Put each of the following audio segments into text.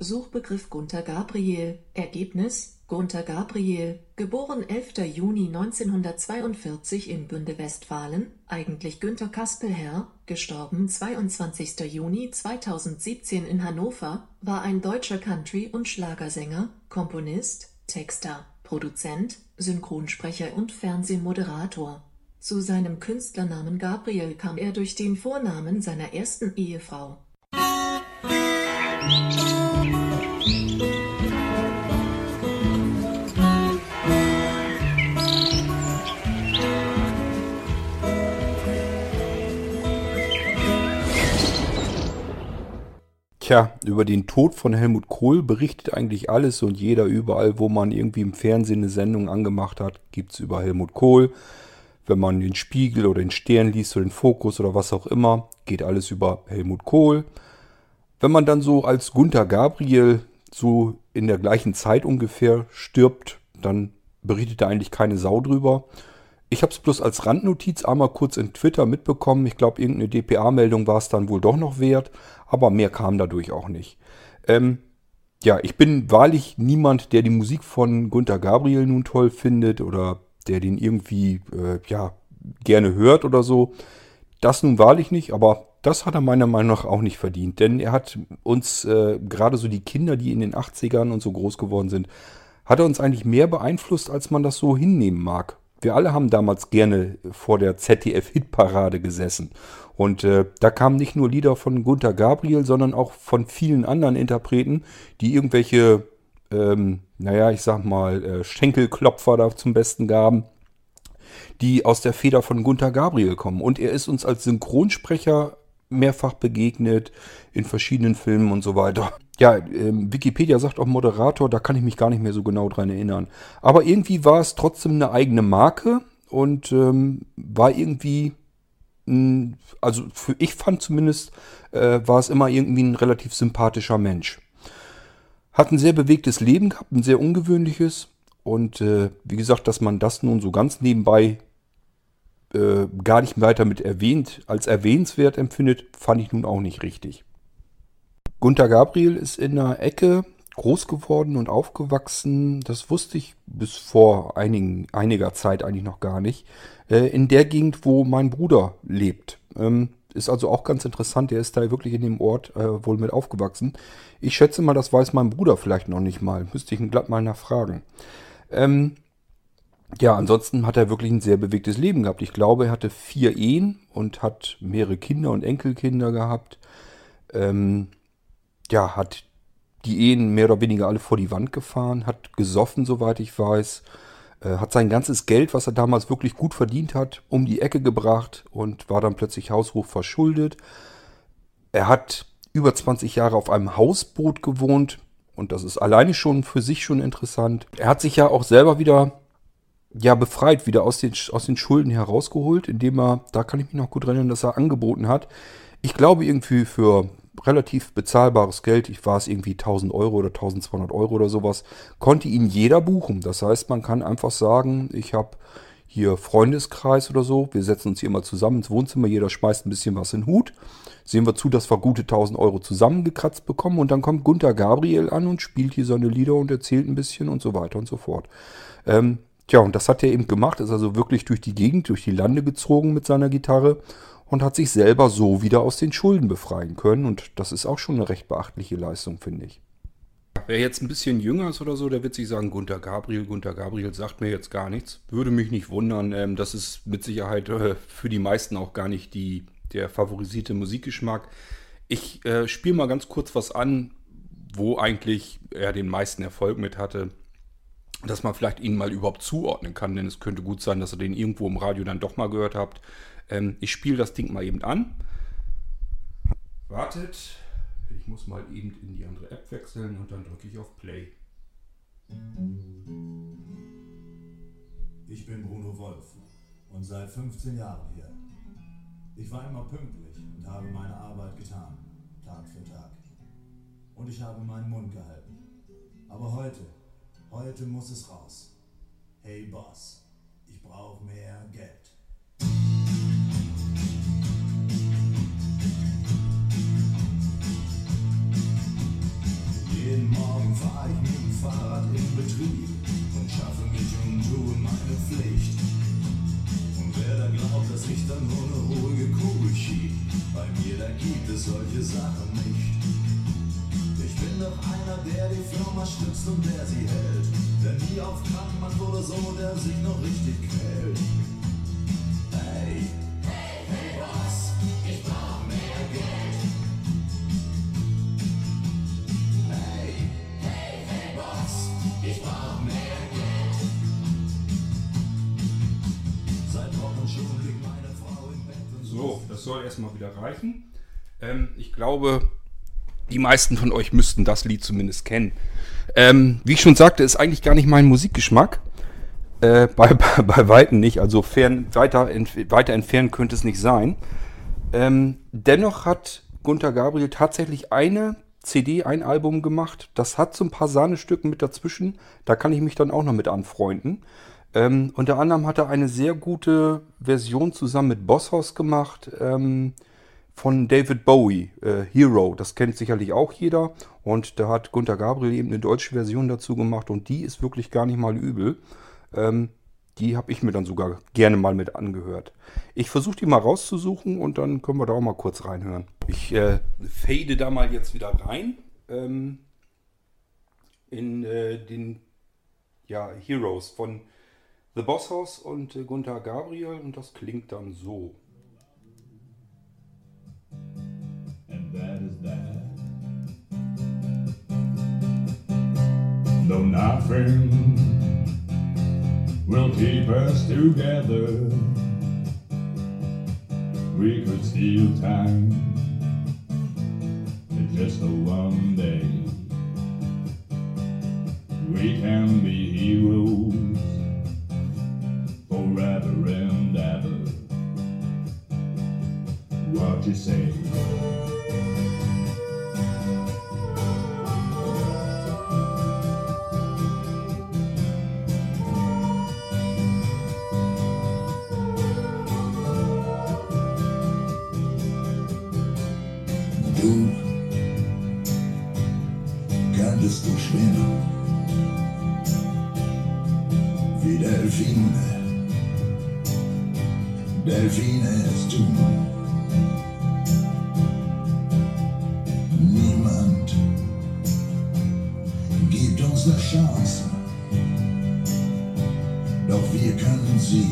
Suchbegriff Gunter Gabriel Ergebnis Gunter Gabriel geboren 11. Juni 1942 in Bünde Westfalen, eigentlich Günter Kaspelherr († 22. Juni 2017 in Hannover) war ein deutscher Country - und Schlagersänger, Komponist, Texter, Produzent, Synchronsprecher und Fernsehmoderator. Zu seinem Künstlernamen Gabriel kam er durch den Vornamen seiner ersten Ehefrau Tja, über den Tod von Helmut Kohl berichtet eigentlich alles und jeder überall, wo man irgendwie im Fernsehen eine Sendung angemacht hat, gibt es über Helmut Kohl. Wenn man den Spiegel oder den Stern liest oder den Fokus oder was auch immer, geht alles über Helmut Kohl. Wenn man dann so als Gunther Gabriel so in der gleichen Zeit ungefähr stirbt, dann berichtet da eigentlich keine Sau drüber. Ich habe es bloß als Randnotiz einmal kurz in Twitter mitbekommen. Ich glaube, irgendeine DPA-Meldung war es dann wohl doch noch wert aber mehr kam dadurch auch nicht. Ähm, ja, ich bin wahrlich niemand, der die Musik von Gunther Gabriel nun toll findet oder der den irgendwie, äh, ja, gerne hört oder so. Das nun wahrlich nicht, aber das hat er meiner Meinung nach auch nicht verdient, denn er hat uns, äh, gerade so die Kinder, die in den 80ern und so groß geworden sind, hat er uns eigentlich mehr beeinflusst, als man das so hinnehmen mag. Wir alle haben damals gerne vor der ZDF-Hitparade gesessen und äh, da kamen nicht nur Lieder von Gunther Gabriel, sondern auch von vielen anderen Interpreten, die irgendwelche, ähm, naja, ich sag mal, äh, Schenkelklopfer da zum Besten gaben, die aus der Feder von Gunther Gabriel kommen. Und er ist uns als Synchronsprecher mehrfach begegnet in verschiedenen Filmen und so weiter. Ja, ähm, Wikipedia sagt auch Moderator, da kann ich mich gar nicht mehr so genau dran erinnern. Aber irgendwie war es trotzdem eine eigene Marke und ähm, war irgendwie also für, ich fand zumindest, äh, war es immer irgendwie ein relativ sympathischer Mensch. Hat ein sehr bewegtes Leben gehabt, ein sehr ungewöhnliches. Und äh, wie gesagt, dass man das nun so ganz nebenbei äh, gar nicht weiter mit erwähnt, als erwähnenswert empfindet, fand ich nun auch nicht richtig. Gunther Gabriel ist in einer Ecke groß geworden und aufgewachsen. Das wusste ich bis vor einigen, einiger Zeit eigentlich noch gar nicht äh, in der Gegend, wo mein Bruder lebt. Ähm, ist also auch ganz interessant. Der ist da wirklich in dem Ort äh, wohl mit aufgewachsen. Ich schätze mal, das weiß mein Bruder vielleicht noch nicht mal. Müsste ich ihn glatt mal nachfragen. Ähm, ja, ansonsten hat er wirklich ein sehr bewegtes Leben gehabt. Ich glaube, er hatte vier Ehen und hat mehrere Kinder und Enkelkinder gehabt. Ähm, ja, hat die Ehen mehr oder weniger alle vor die Wand gefahren, hat gesoffen, soweit ich weiß. Äh, hat sein ganzes Geld, was er damals wirklich gut verdient hat, um die Ecke gebracht und war dann plötzlich haushoch verschuldet. Er hat über 20 Jahre auf einem Hausboot gewohnt und das ist alleine schon für sich schon interessant. Er hat sich ja auch selber wieder ja befreit, wieder aus den, aus den Schulden herausgeholt, indem er, da kann ich mich noch gut erinnern, dass er angeboten hat. Ich glaube irgendwie für relativ bezahlbares Geld, ich war es irgendwie 1000 Euro oder 1200 Euro oder sowas, konnte ihn jeder buchen. Das heißt, man kann einfach sagen, ich habe hier Freundeskreis oder so, wir setzen uns hier immer zusammen ins Wohnzimmer, jeder schmeißt ein bisschen was in den Hut, sehen wir zu, dass wir gute 1000 Euro zusammengekratzt bekommen und dann kommt Gunther Gabriel an und spielt hier seine Lieder und erzählt ein bisschen und so weiter und so fort. Ähm, tja, und das hat er eben gemacht, ist also wirklich durch die Gegend, durch die Lande gezogen mit seiner Gitarre und hat sich selber so wieder aus den Schulden befreien können. Und das ist auch schon eine recht beachtliche Leistung, finde ich. Wer jetzt ein bisschen jünger ist oder so, der wird sich sagen, Gunter Gabriel, Gunter Gabriel sagt mir jetzt gar nichts. Würde mich nicht wundern. Ähm, das ist mit Sicherheit äh, für die meisten auch gar nicht die, der favorisierte Musikgeschmack. Ich äh, spiele mal ganz kurz was an, wo eigentlich er den meisten Erfolg mit hatte. Dass man vielleicht ihn mal überhaupt zuordnen kann, denn es könnte gut sein, dass ihr den irgendwo im Radio dann doch mal gehört habt. Ähm, ich spiele das Ding mal eben an. Wartet. Ich muss mal eben in die andere App wechseln und dann drücke ich auf Play. Ich bin Bruno Wolf und seit 15 Jahren hier. Ich war immer pünktlich und habe meine Arbeit getan, Tag für Tag. Und ich habe meinen Mund gehalten. Aber heute, heute muss es raus. Hey Boss, ich brauche mehr Geld. Fahr ich mit dem Fahrrad in Betrieb und schaffe mich und tue meine Pflicht. Und wer da glaubt, dass ich dann nur eine ruhige Kugel schieb, bei mir da gibt es solche Sachen nicht. Ich bin doch einer, der die Firma stützt und der sie hält. Der nie auf Krank macht oder so, der sich noch richtig quält. Erstmal wieder reichen. Ähm, ich glaube, die meisten von euch müssten das Lied zumindest kennen. Ähm, wie ich schon sagte, ist eigentlich gar nicht mein Musikgeschmack. Äh, bei, bei, bei Weitem nicht. Also fern, weiter, ent, weiter entfernt könnte es nicht sein. Ähm, dennoch hat Gunther Gabriel tatsächlich eine CD, ein Album gemacht. Das hat so ein paar Sahnestücken mit dazwischen. Da kann ich mich dann auch noch mit anfreunden. Ähm, unter anderem hat er eine sehr gute Version zusammen mit Bosshaus gemacht ähm, von David Bowie, äh, Hero. Das kennt sicherlich auch jeder. Und da hat Gunther Gabriel eben eine deutsche Version dazu gemacht und die ist wirklich gar nicht mal übel. Ähm, die habe ich mir dann sogar gerne mal mit angehört. Ich versuche die mal rauszusuchen und dann können wir da auch mal kurz reinhören. Ich äh, fade da mal jetzt wieder rein ähm, in äh, den ja, Heroes von The Boss House und äh, Gunther Gabriel und das klingt dann so. And that is that. Though nothing will keep us together, we could steal time in just a one day. We can be heroes ever. What you say? Du könntest du schwimmen wie Delfine. Delfine es tun. Niemand gibt uns eine Chance, doch wir können sie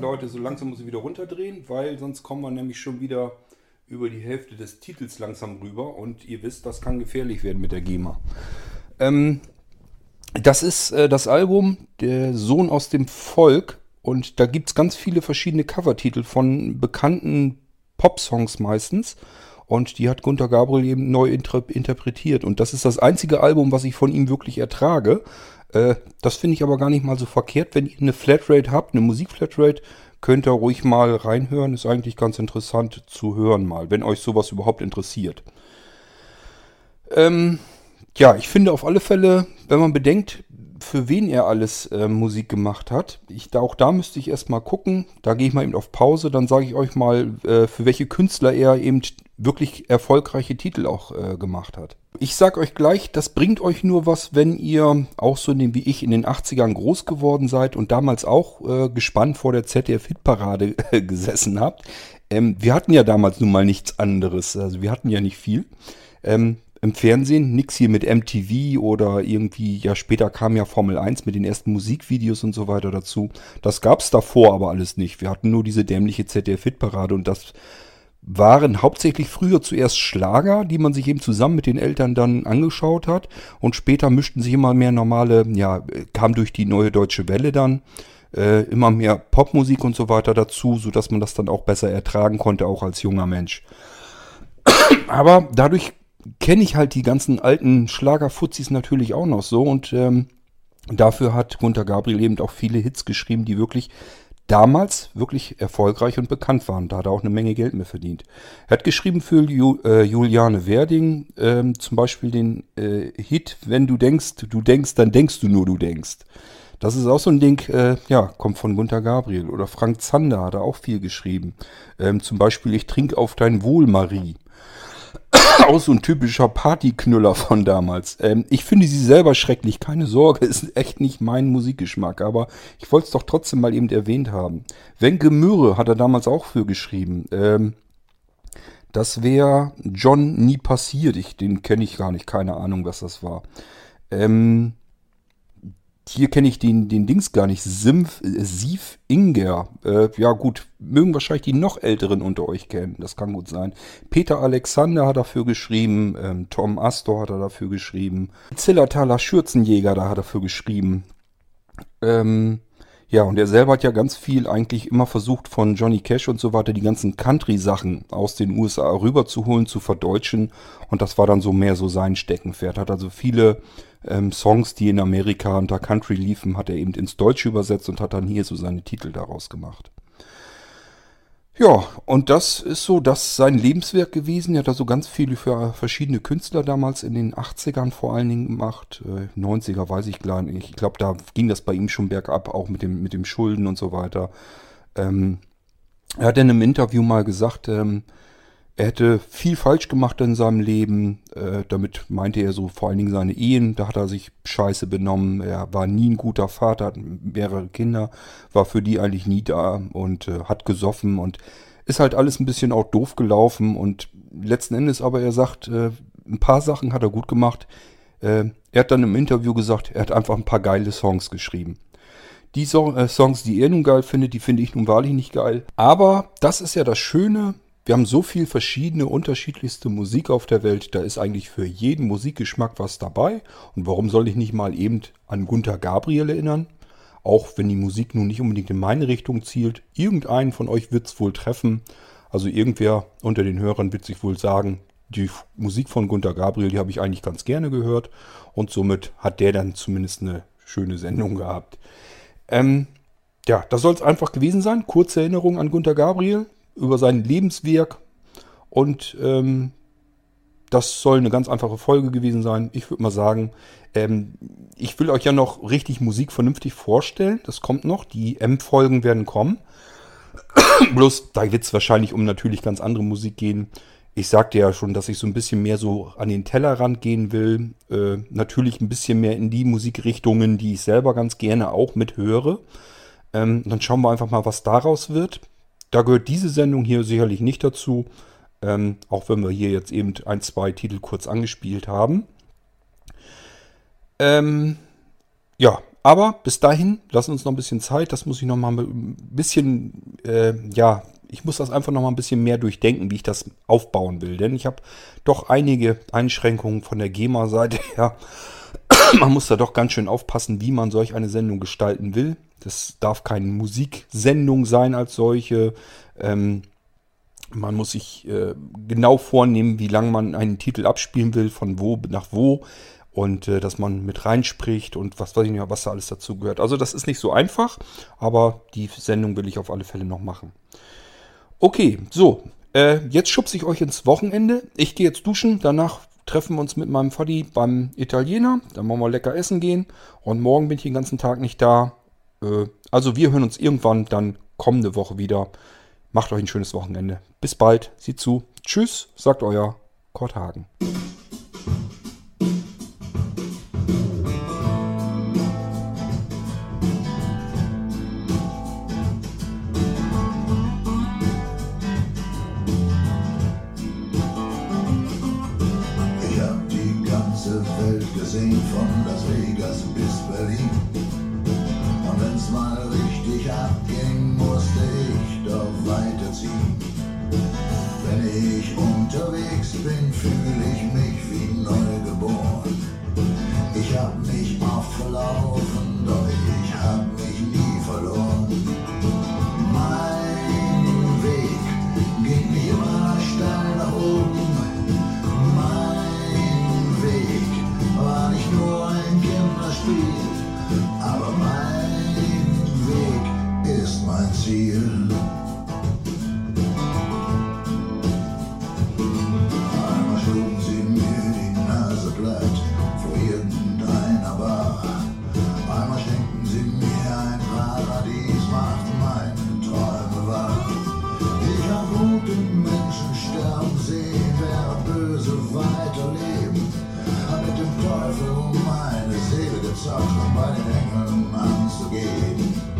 Tja, Leute, so langsam muss ich wieder runterdrehen, weil sonst kommen wir nämlich schon wieder über die Hälfte des Titels langsam rüber und ihr wisst, das kann gefährlich werden mit der GEMA. Ähm, das ist äh, das Album Der Sohn aus dem Volk und da gibt es ganz viele verschiedene Covertitel von bekannten Popsongs meistens. Und die hat Gunter Gabriel eben neu inter interpretiert. Und das ist das einzige Album, was ich von ihm wirklich ertrage. Äh, das finde ich aber gar nicht mal so verkehrt. Wenn ihr eine Flatrate habt, eine Musikflatrate, könnt ihr ruhig mal reinhören. Ist eigentlich ganz interessant zu hören mal, wenn euch sowas überhaupt interessiert. Ähm, ja, ich finde auf alle Fälle, wenn man bedenkt, für wen er alles äh, Musik gemacht hat. Ich, da, auch da müsste ich erstmal gucken. Da gehe ich mal eben auf Pause. Dann sage ich euch mal, äh, für welche Künstler er eben wirklich erfolgreiche Titel auch äh, gemacht hat. Ich sage euch gleich, das bringt euch nur was, wenn ihr auch so in dem, wie ich in den 80ern groß geworden seid und damals auch äh, gespannt vor der ZDF-Hitparade gesessen habt. Ähm, wir hatten ja damals nun mal nichts anderes. Also wir hatten ja nicht viel. Ähm, im Fernsehen, nix hier mit MTV oder irgendwie, ja später kam ja Formel 1 mit den ersten Musikvideos und so weiter dazu. Das gab's davor aber alles nicht. Wir hatten nur diese dämliche ZDF-Hitparade und das waren hauptsächlich früher zuerst Schlager, die man sich eben zusammen mit den Eltern dann angeschaut hat und später mischten sich immer mehr normale, ja, kam durch die neue deutsche Welle dann äh, immer mehr Popmusik und so weiter dazu, sodass man das dann auch besser ertragen konnte, auch als junger Mensch. Aber dadurch kenne ich halt die ganzen alten Schlagerfuzis natürlich auch noch so und ähm, dafür hat Gunter Gabriel eben auch viele Hits geschrieben, die wirklich damals wirklich erfolgreich und bekannt waren. Da hat er auch eine Menge Geld mehr verdient. Er hat geschrieben für Ju, äh, Juliane Werding ähm, zum Beispiel den äh, Hit, wenn du denkst, du denkst, dann denkst du nur, du denkst. Das ist auch so ein Ding, äh, ja, kommt von Gunter Gabriel. Oder Frank Zander hat er auch viel geschrieben. Ähm, zum Beispiel, ich trinke auf dein Wohl, Marie auch so ein typischer Partyknüller von damals. Ähm, ich finde sie selber schrecklich, keine Sorge, ist echt nicht mein Musikgeschmack, aber ich wollte es doch trotzdem mal eben erwähnt haben. Wenke Möhre hat er damals auch für geschrieben. Ähm, das wäre John nie passiert. Ich, den kenne ich gar nicht, keine Ahnung, was das war. Ähm, hier kenne ich den, den Dings gar nicht. Simf, äh, Sief Inger. Äh, ja gut, mögen wahrscheinlich die noch Älteren unter euch kennen. Das kann gut sein. Peter Alexander hat dafür geschrieben. Ähm, Tom Astor hat er dafür geschrieben. Zillertaler Schürzenjäger, da hat er dafür geschrieben. Ähm, ja, und er selber hat ja ganz viel eigentlich immer versucht von Johnny Cash und so weiter die ganzen Country-Sachen aus den USA rüberzuholen, zu verdeutschen. Und das war dann so mehr so sein Steckenpferd. Hat also viele ähm, Songs, die in Amerika unter Country liefen, hat er eben ins Deutsche übersetzt und hat dann hier so seine Titel daraus gemacht. Ja, und das ist so das sein Lebenswerk gewesen. Er hat da so ganz viele für verschiedene Künstler damals in den 80ern vor allen Dingen gemacht. Äh, 90er weiß ich gar nicht. Ich glaube, da ging das bei ihm schon bergab, auch mit dem, mit dem Schulden und so weiter. Ähm, er hat in einem Interview mal gesagt, ähm, er hätte viel falsch gemacht in seinem Leben. Äh, damit meinte er so vor allen Dingen seine Ehen. Da hat er sich scheiße benommen. Er war nie ein guter Vater, hat mehrere Kinder, war für die eigentlich nie da und äh, hat gesoffen und ist halt alles ein bisschen auch doof gelaufen. Und letzten Endes aber er sagt, äh, ein paar Sachen hat er gut gemacht. Äh, er hat dann im Interview gesagt, er hat einfach ein paar geile Songs geschrieben. Die so äh, Songs, die er nun geil findet, die finde ich nun wahrlich nicht geil. Aber das ist ja das Schöne wir haben so viel verschiedene, unterschiedlichste Musik auf der Welt. Da ist eigentlich für jeden Musikgeschmack was dabei. Und warum soll ich nicht mal eben an Gunther Gabriel erinnern? Auch wenn die Musik nun nicht unbedingt in meine Richtung zielt. Irgendeinen von euch wird es wohl treffen. Also irgendwer unter den Hörern wird sich wohl sagen, die Musik von Gunther Gabriel, die habe ich eigentlich ganz gerne gehört. Und somit hat der dann zumindest eine schöne Sendung gehabt. Ähm, ja, das soll es einfach gewesen sein. Kurze Erinnerung an Gunther Gabriel über sein Lebenswerk und ähm, das soll eine ganz einfache Folge gewesen sein. Ich würde mal sagen, ähm, ich will euch ja noch richtig Musik vernünftig vorstellen. Das kommt noch. Die M-Folgen werden kommen. Bloß, da wird es wahrscheinlich um natürlich ganz andere Musik gehen. Ich sagte ja schon, dass ich so ein bisschen mehr so an den Tellerrand gehen will. Äh, natürlich ein bisschen mehr in die Musikrichtungen, die ich selber ganz gerne auch mithöre. Ähm, dann schauen wir einfach mal, was daraus wird. Da gehört diese Sendung hier sicherlich nicht dazu, ähm, auch wenn wir hier jetzt eben ein, zwei Titel kurz angespielt haben. Ähm, ja, aber bis dahin, lassen uns noch ein bisschen Zeit. Das muss ich noch mal ein bisschen, äh, ja, ich muss das einfach noch mal ein bisschen mehr durchdenken, wie ich das aufbauen will. Denn ich habe doch einige Einschränkungen von der GEMA-Seite her. man muss da doch ganz schön aufpassen, wie man solch eine Sendung gestalten will. Das darf keine Musiksendung sein als solche. Ähm, man muss sich äh, genau vornehmen, wie lange man einen Titel abspielen will, von wo nach wo. und äh, dass man mit reinspricht und was weiß ich nicht, was da alles dazu gehört. Also das ist nicht so einfach, aber die Sendung will ich auf alle Fälle noch machen. Okay, so, äh, jetzt schubse ich euch ins Wochenende. Ich gehe jetzt duschen, danach treffen uns mit meinem Vati beim Italiener. Dann wollen wir lecker essen gehen. Und morgen bin ich den ganzen Tag nicht da. Äh, also wir hören uns irgendwann dann kommende Woche wieder. Macht euch ein schönes Wochenende. Bis bald. Sieht zu. Tschüss, sagt euer Kurt Hagen. Christmas. Gezockt, um bei den Engeln